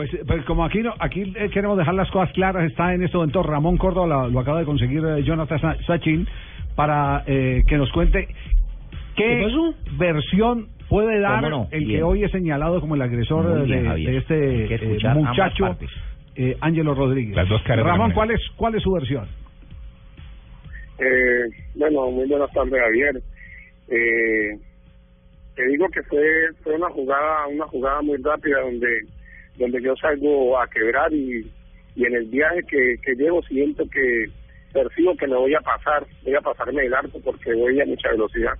Pues, pues como aquí no, aquí eh, queremos dejar las cosas claras, está en este momento Ramón Córdoba, lo, acaba de conseguir eh, Jonathan Sachin, para eh, que nos cuente qué, versión puede dar el que hoy es señalado como el agresor de, este eh, muchacho, eh, Ángelo Rodríguez. Ramón, ¿cuál es, ¿cuál es su versión? Eh, bueno, muy buenas tardes, Javier. Eh, te digo que fue fue una jugada una jugada muy rápida donde donde yo salgo a quebrar y, y en el viaje que, que llevo siento que percibo que me voy a pasar, voy a pasarme el arco porque voy a mucha velocidad.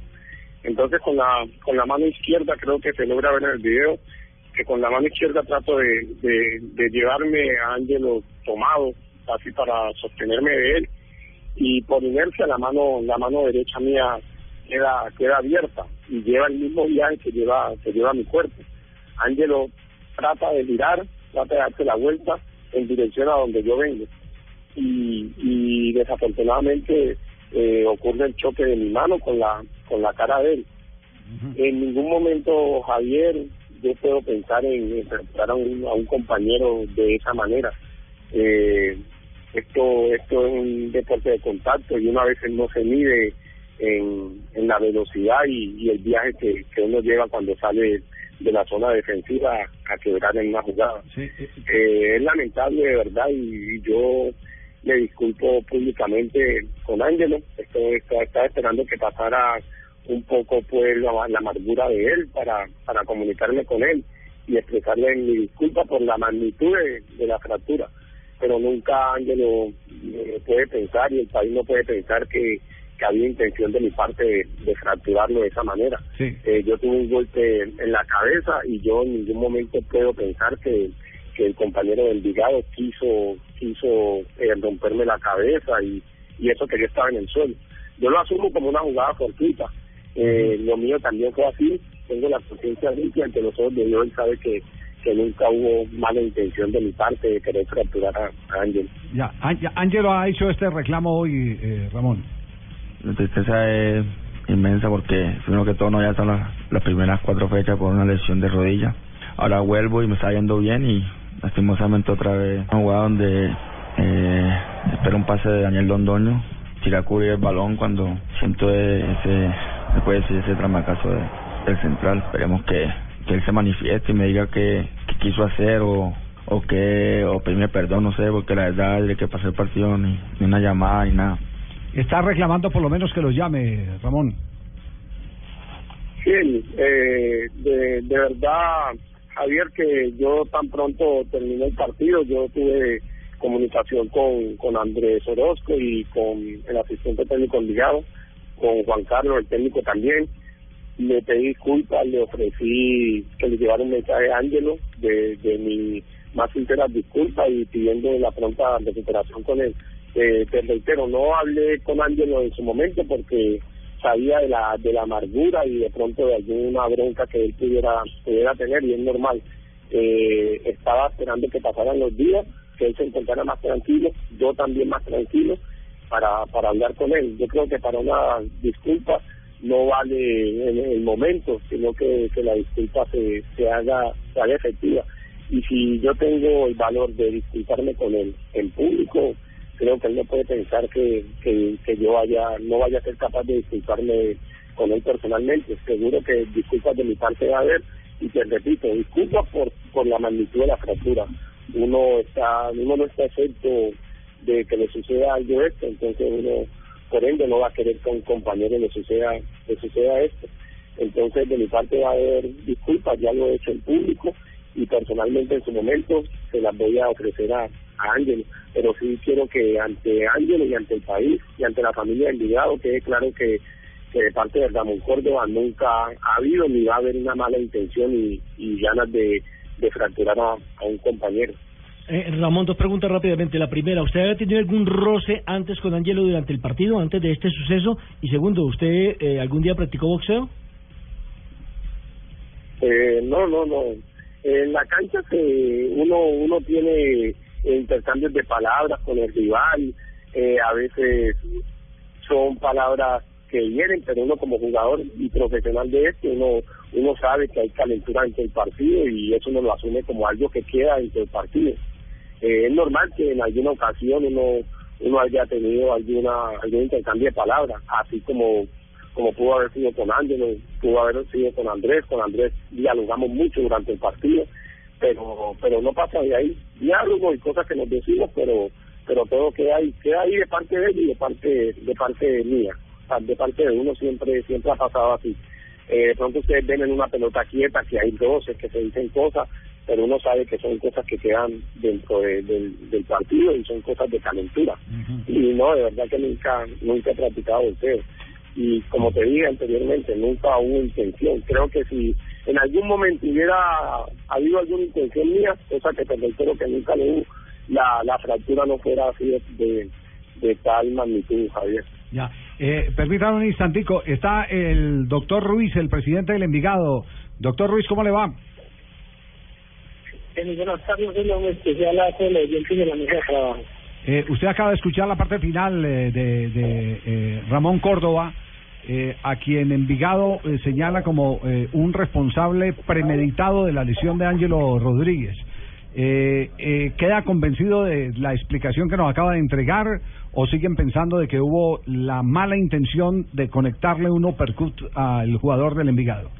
Entonces con la con la mano izquierda creo que se logra ver en el video que con la mano izquierda trato de, de, llevarme a Ángelo tomado así para sostenerme de él y por inercia la mano la mano derecha mía queda queda abierta y lleva el mismo viaje que lleva que lleva mi cuerpo. Ángelo trata de mirar, trata de darse la vuelta en dirección a donde yo vengo y, y desafortunadamente eh, ocurre el choque de mi mano con la con la cara de él. En ningún momento, Javier, yo puedo pensar en enfrentar a un, a un compañero de esa manera. Eh, esto esto es un deporte de contacto y una vez no se mide en, en la velocidad y, el viaje que, que uno lleva cuando sale de la zona defensiva a quebrar en una jugada. Eh, es lamentable de verdad y yo le disculpo públicamente con Ángelo. Esto estaba esperando que pasara un poco pues la, la, amargura de él para, para comunicarme con él y expresarle mi disculpa por la magnitud de, la fractura. Pero nunca Ángelo eh, puede pensar y el país no puede pensar que, que había intención de mi parte de, fracturarlo de esa manera. Eh, yo tuve un golpe en la cabeza y yo en ningún momento puedo pensar que que el compañero del Vigado quiso quiso eh, romperme la cabeza y, y eso que yo estaba en el suelo. Yo lo asumo como una jugada fortuita. Eh, lo mío también fue así. Tengo la conciencia limpia ante los ojos de Dios. Sabe que, que nunca hubo mala intención de mi parte de querer fracturar a, Ángel. Ya, Ángelo ha hecho este reclamo hoy, eh, Ramón. La tristeza es inmensa porque, primero que todo, no ya son las, primeras cuatro fechas por una lesión de rodilla. Ahora vuelvo y me está yendo bien y lastimosamente otra vez una jugada donde eh, espero un pase de Daniel Londoño, tira cubrir el balón cuando siento ese, puede decir ese tramacazo de, del central. Esperemos que, que él se manifieste y me diga qué, quiso hacer o, o que o pedirme perdón, no sé, porque la verdad de que pasé el partido ni, ni una llamada ni nada. Está reclamando por lo menos que los llame, Ramón. Sí, eh, de, de verdad Javier, que yo tan pronto terminé el partido, yo tuve comunicación con, con Andrés Orozco y con el asistente técnico enviado, con Juan Carlos, el técnico también. Le pedí disculpas, le ofrecí que le llevara un mensaje a Ángelo de, de mi más sinceras disculpas y pidiendo la pronta recuperación con él. Eh, te reitero, no hablé con Ángelo en su momento porque sabía de la de la amargura y de pronto de alguna bronca que él pudiera pudiera tener y es normal. Eh, estaba esperando que pasaran los días que él se encontrara más tranquilo yo también más tranquilo para para hablar con él. Yo creo que para una disculpa no vale en el momento sino que, que la disculpa se se haga se haga efectiva. Y si yo tengo el valor de disculparme con él en público creo que él no puede pensar que, que, yo vaya, no vaya a ser capaz de disculparme con él personalmente. Seguro que disculpas de mi parte va a haber y te repito, disculpas por, por la magnitud de la fractura. Uno está, uno no está exento de que le suceda algo esto, entonces uno por ende no va a querer que a un compañero le suceda, le suceda esto. Entonces de mi parte va a haber disculpas, ya lo he hecho en público y personalmente en su momento se las voy a ofrecer a, a Ángel, pero sí quiero que ante Ángel y ante el país y ante la familia del Ligado quede claro que, que de parte de Ramón Córdoba nunca ha habido ni va a haber una mala intención y, y ganas de, de fracturar a, un compañero. Eh, Ramón, dos preguntas rápidamente. La primera, ¿usted había tenido algún roce antes con Ángelo durante el partido, antes de este suceso? Y segundo, ¿usted eh, algún día practicó boxeo? Eh, no, no, no. En la cancha que uno uno tiene intercambios de palabras con el rival, eh, a veces son palabras que vienen, pero uno como jugador y profesional de este, uno uno sabe que hay calentura dentro del partido y eso uno lo asume como algo que queda dentro del partido. Eh, es normal que en alguna ocasión uno uno haya tenido alguna algún intercambio de palabras, así como como pudo haber sido con Ángelo, pudo haber sido con Andrés, con Andrés dialogamos mucho durante el partido, pero pero no pasa de ahí diálogo y cosas que nos decimos, pero pero todo queda ahí, queda ahí de parte de él y de parte de parte mía, de parte de uno siempre siempre ha pasado así. Eh, de pronto ustedes ven en una pelota quieta que hay doce que se dicen cosas, pero uno sabe que son cosas que quedan dentro del, del partido y son cosas de calentura. Y no, de verdad que nunca nunca he practicado ustedes. Y como te dije anteriormente, nunca hubo intención. Creo que si en algún momento hubiera habido alguna intención mía, cosa que te reitero que nunca lo hubo, la, la fractura no fuera así de, de, tal magnitud, Javier. Ya, eh, permítame un instantico, está el doctor Ruiz, el presidente del Envigado. Doctor Ruiz, ¿cómo le va? Eh, buenas tardes, un especial a de la mesa de trabajo. Eh, usted acaba de escuchar la parte final eh, de, eh, Ramón Córdoba, eh, a quien Envigado eh, señala como eh, un responsable premeditado de la lesión de Ángelo Rodríguez. ¿Queda convencido de la explicación que nos acaba de entregar o siguen pensando de que hubo la mala intención de conectarle un uppercut al jugador del Envigado?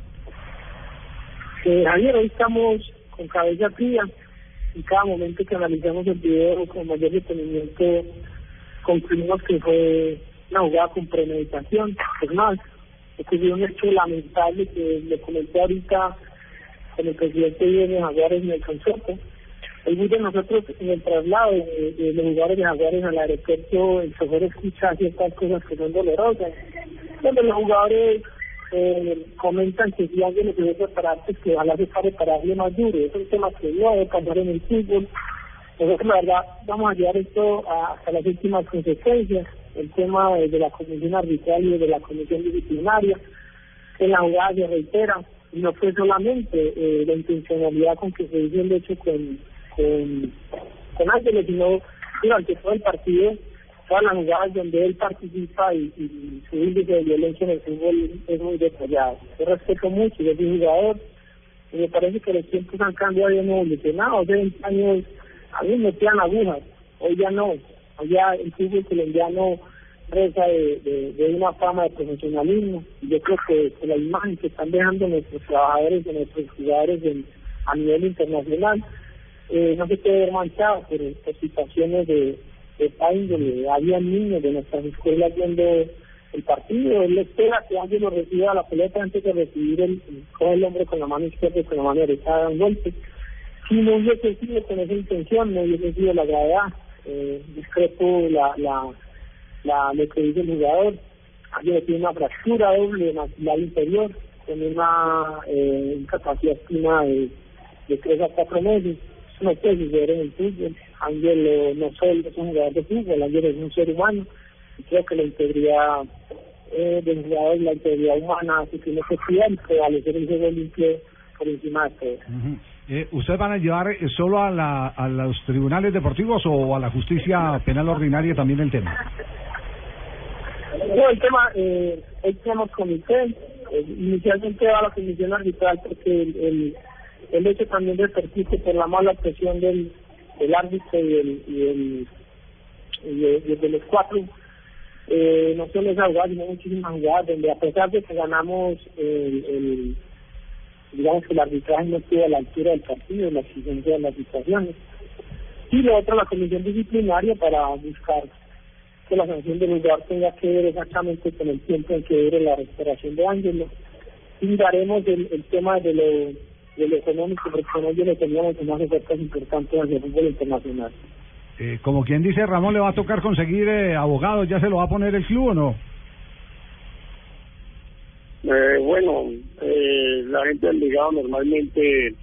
Javier, hoy estamos con cabeza fría y cada momento que analizamos el video con mayor detenimiento concluimos que fue una jugada con premeditación. Es más, ocurrió un hecho lamentable que le comenté ahorita con el presidente de Jaguares en el concierto el bus de nosotros en el traslado de, los lugares de Jaguares al aeropuerto, el chofer escucha ciertas cosas que son dolorosas, donde los jugadores eh, comentan que si alguien le puede prepararse, que ojalá se para alguien más duro. Es un tema que no debe cambiar en el fútbol. Nosotros, la verdad, vamos a llevar esto hasta las últimas consecuencias. El tema de, la comisión arbitral y de la comisión disciplinaria. En la jugada se reitera, no fue solamente eh, la intencionalidad con que se hizo el hecho con con, con Ángeles, sino durante todo el partido, todas las jugadas donde él participa y, su índice de violencia en el fútbol es muy detallado. Yo respeto mucho, yo soy jugador, y me parece que los tiempos han cambiado y han evolucionado. Hace 20 años a mí me metían agujas, hoy ya no, hoy ya el fútbol colombiano reza de, una fama de profesionalismo. Y yo creo que, la imagen que están dejando nuestros trabajadores, de nuestros jugadores en, a nivel internacional, eh, no se puede ver manchado por, situaciones de, de Había niños de nuestras escuelas viendo el partido. Él espera que alguien lo reciba la pelota antes de recibir el, con el hombre con la mano izquierda y con la mano derecha da un golpe. Si no hubiese sido con esa intención, no hubiese sido la gravedad. Eh, discrepo la, la, la, lo que dice el jugador. Alguien tiene una fractura doble la inferior, con una eh, incapacidad espina de, de 3 a 4 meses no puede suceder en el fútbol. Ángel no solo es un jugador de fútbol, Ángel es un ser humano. Y creo que la integridad eh, del jugador, la integridad humana, se tiene que y prevalecer el juego limpio por encima de todo. eh, ¿Ustedes van a llevar eh, solo a, la, a los tribunales deportivos o a la justicia penal ordinaria también el tema? No, el tema, eh, hoy tenemos comité, eh, inicialmente va a la comisión arbitral porque el, el el hecho también repercute por la mala presión del, del árbitro y el, y el, y de, los cuatro eh, no solo esa jugada sino muchísimas jugadas donde a pesar de que ganamos el, el digamos que el arbitraje no estuvo a la altura del partido la exigencia de las situaciones. Y lo otro la comisión disciplinaria para buscar que la sanción del lugar tenga que ver exactamente con el tiempo en que dure la recuperación de Ángelo. Y daremos el, el tema de lo de lo económico, porque con ello le teníamos más ofertas importantes hacia el fútbol internacional. Eh, como quien dice, Ramón, ¿le va a tocar conseguir eh, abogados? ¿Ya se lo va a poner el club o no? Eh, bueno, eh, la gente del ligado normalmente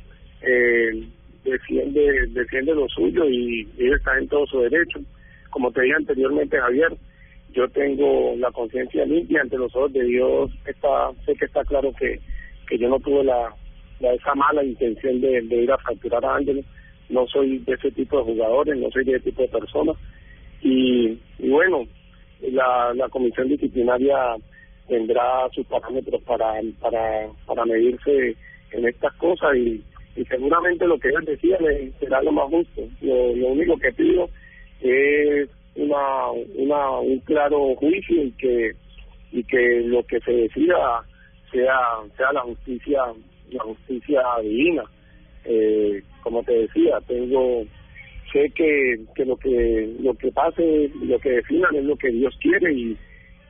eh, defiende defiende lo suyo y ellos están en todo su derecho. Como te dije anteriormente, Javier, yo tengo la conciencia limpia ante los ojos de Dios. Está, sé que está claro que, que yo no tuve la, la esa mala intención de, ir a fracturar a Ángel. No soy de ese tipo de jugadores, no soy de ese tipo de personas. Y, bueno, la, la comisión disciplinaria tendrá sus parámetros para para para medirse en estas cosas y, y seguramente lo que él decía será lo más justo. Lo, lo único que pido es una, una un claro juicio y que y que lo que se decida sea sea la justicia la justicia divina. Eh, como te decía tengo sé que que lo que lo que pase lo que definan es lo que Dios quiere y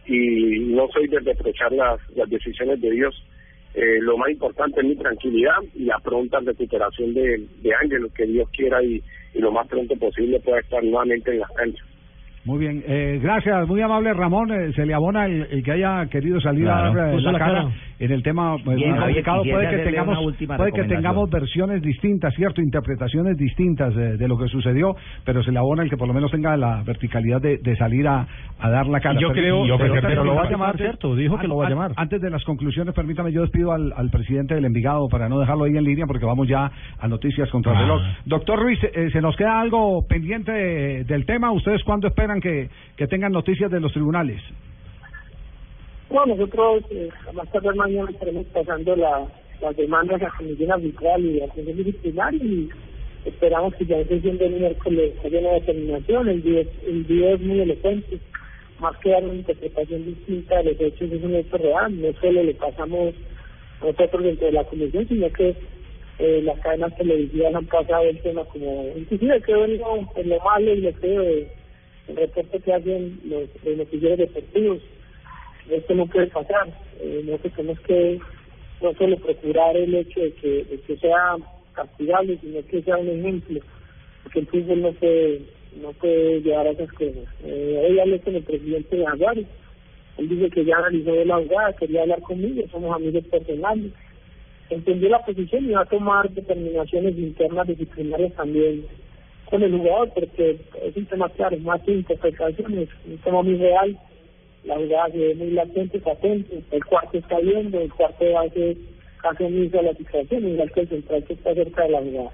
y no soy de reprochar las las decisiones de Dios. Eh, lo más importante es mi tranquilidad y la pronta recuperación de, de Ángel, que Dios quiera y, y lo más pronto posible pueda estar nuevamente en las canchas. Muy bien, eh, gracias, muy amable Ramón. Eh, se le abona el, que haya querido salir a dar eh, la, cara, en el tema pues, Bien, oye, complicado. Puede que tengamos, puede que tengamos versiones distintas, cierto, interpretaciones distintas de, de lo que sucedió, pero se le abona el que por lo menos tenga la verticalidad de, de salir a, a dar la cara. Yo Pero- creo- pero- pero lo va a llamar, antes- ¿cierto? Dijo que lo va a llamar. Antes de las conclusiones, permítame, yo despido al, al presidente del Envigado para no dejarlo ahí en línea porque vamos ya a noticias contra el Ah. reloj. Doctor Ruiz, eh, ¿se nos queda algo pendiente de- del tema? ¿Ustedes cuándo esperan que, que tengan noticias de los tribunales? Bueno, nosotros eh, más tarde mañana estaremos pasando la, las demandas a la Comisión Arbitral y a la Comisión Disciplinar y esperamos que ya en sesión del miércoles haya una determinación. El día, el día es muy elocuente, más que dar una interpretación distinta de los hechos, es un hecho real. No solo le pasamos nosotros dentro de la Comisión, sino que eh, las cadenas televisivas han pasado el tema como, inclusive creo en lo, malo y lo feo de el reporte que hacen los, los noticieros deportivos esto no puede pasar. Eh, nosotros tenemos que no solo procurar el hecho de que, de que sea castigable, sino que sea un ejemplo, porque el fútbol no puede, no puede llevar a esas cosas. Eh, hoy hablé con el presidente de Jaguares, él dice que ya analizó la jugada, quería hablar conmigo, somos amigos personales. Entendió la posición y va a tomar determinaciones internas disciplinarias también con el jugador, porque es un tema claro, más que interpretaciones, un tema muy real la jugada se ve muy latente, patente, el cuarto está viendo, el cuarto hace caso omiso a la situación, igual que el central que está cerca de la jugada.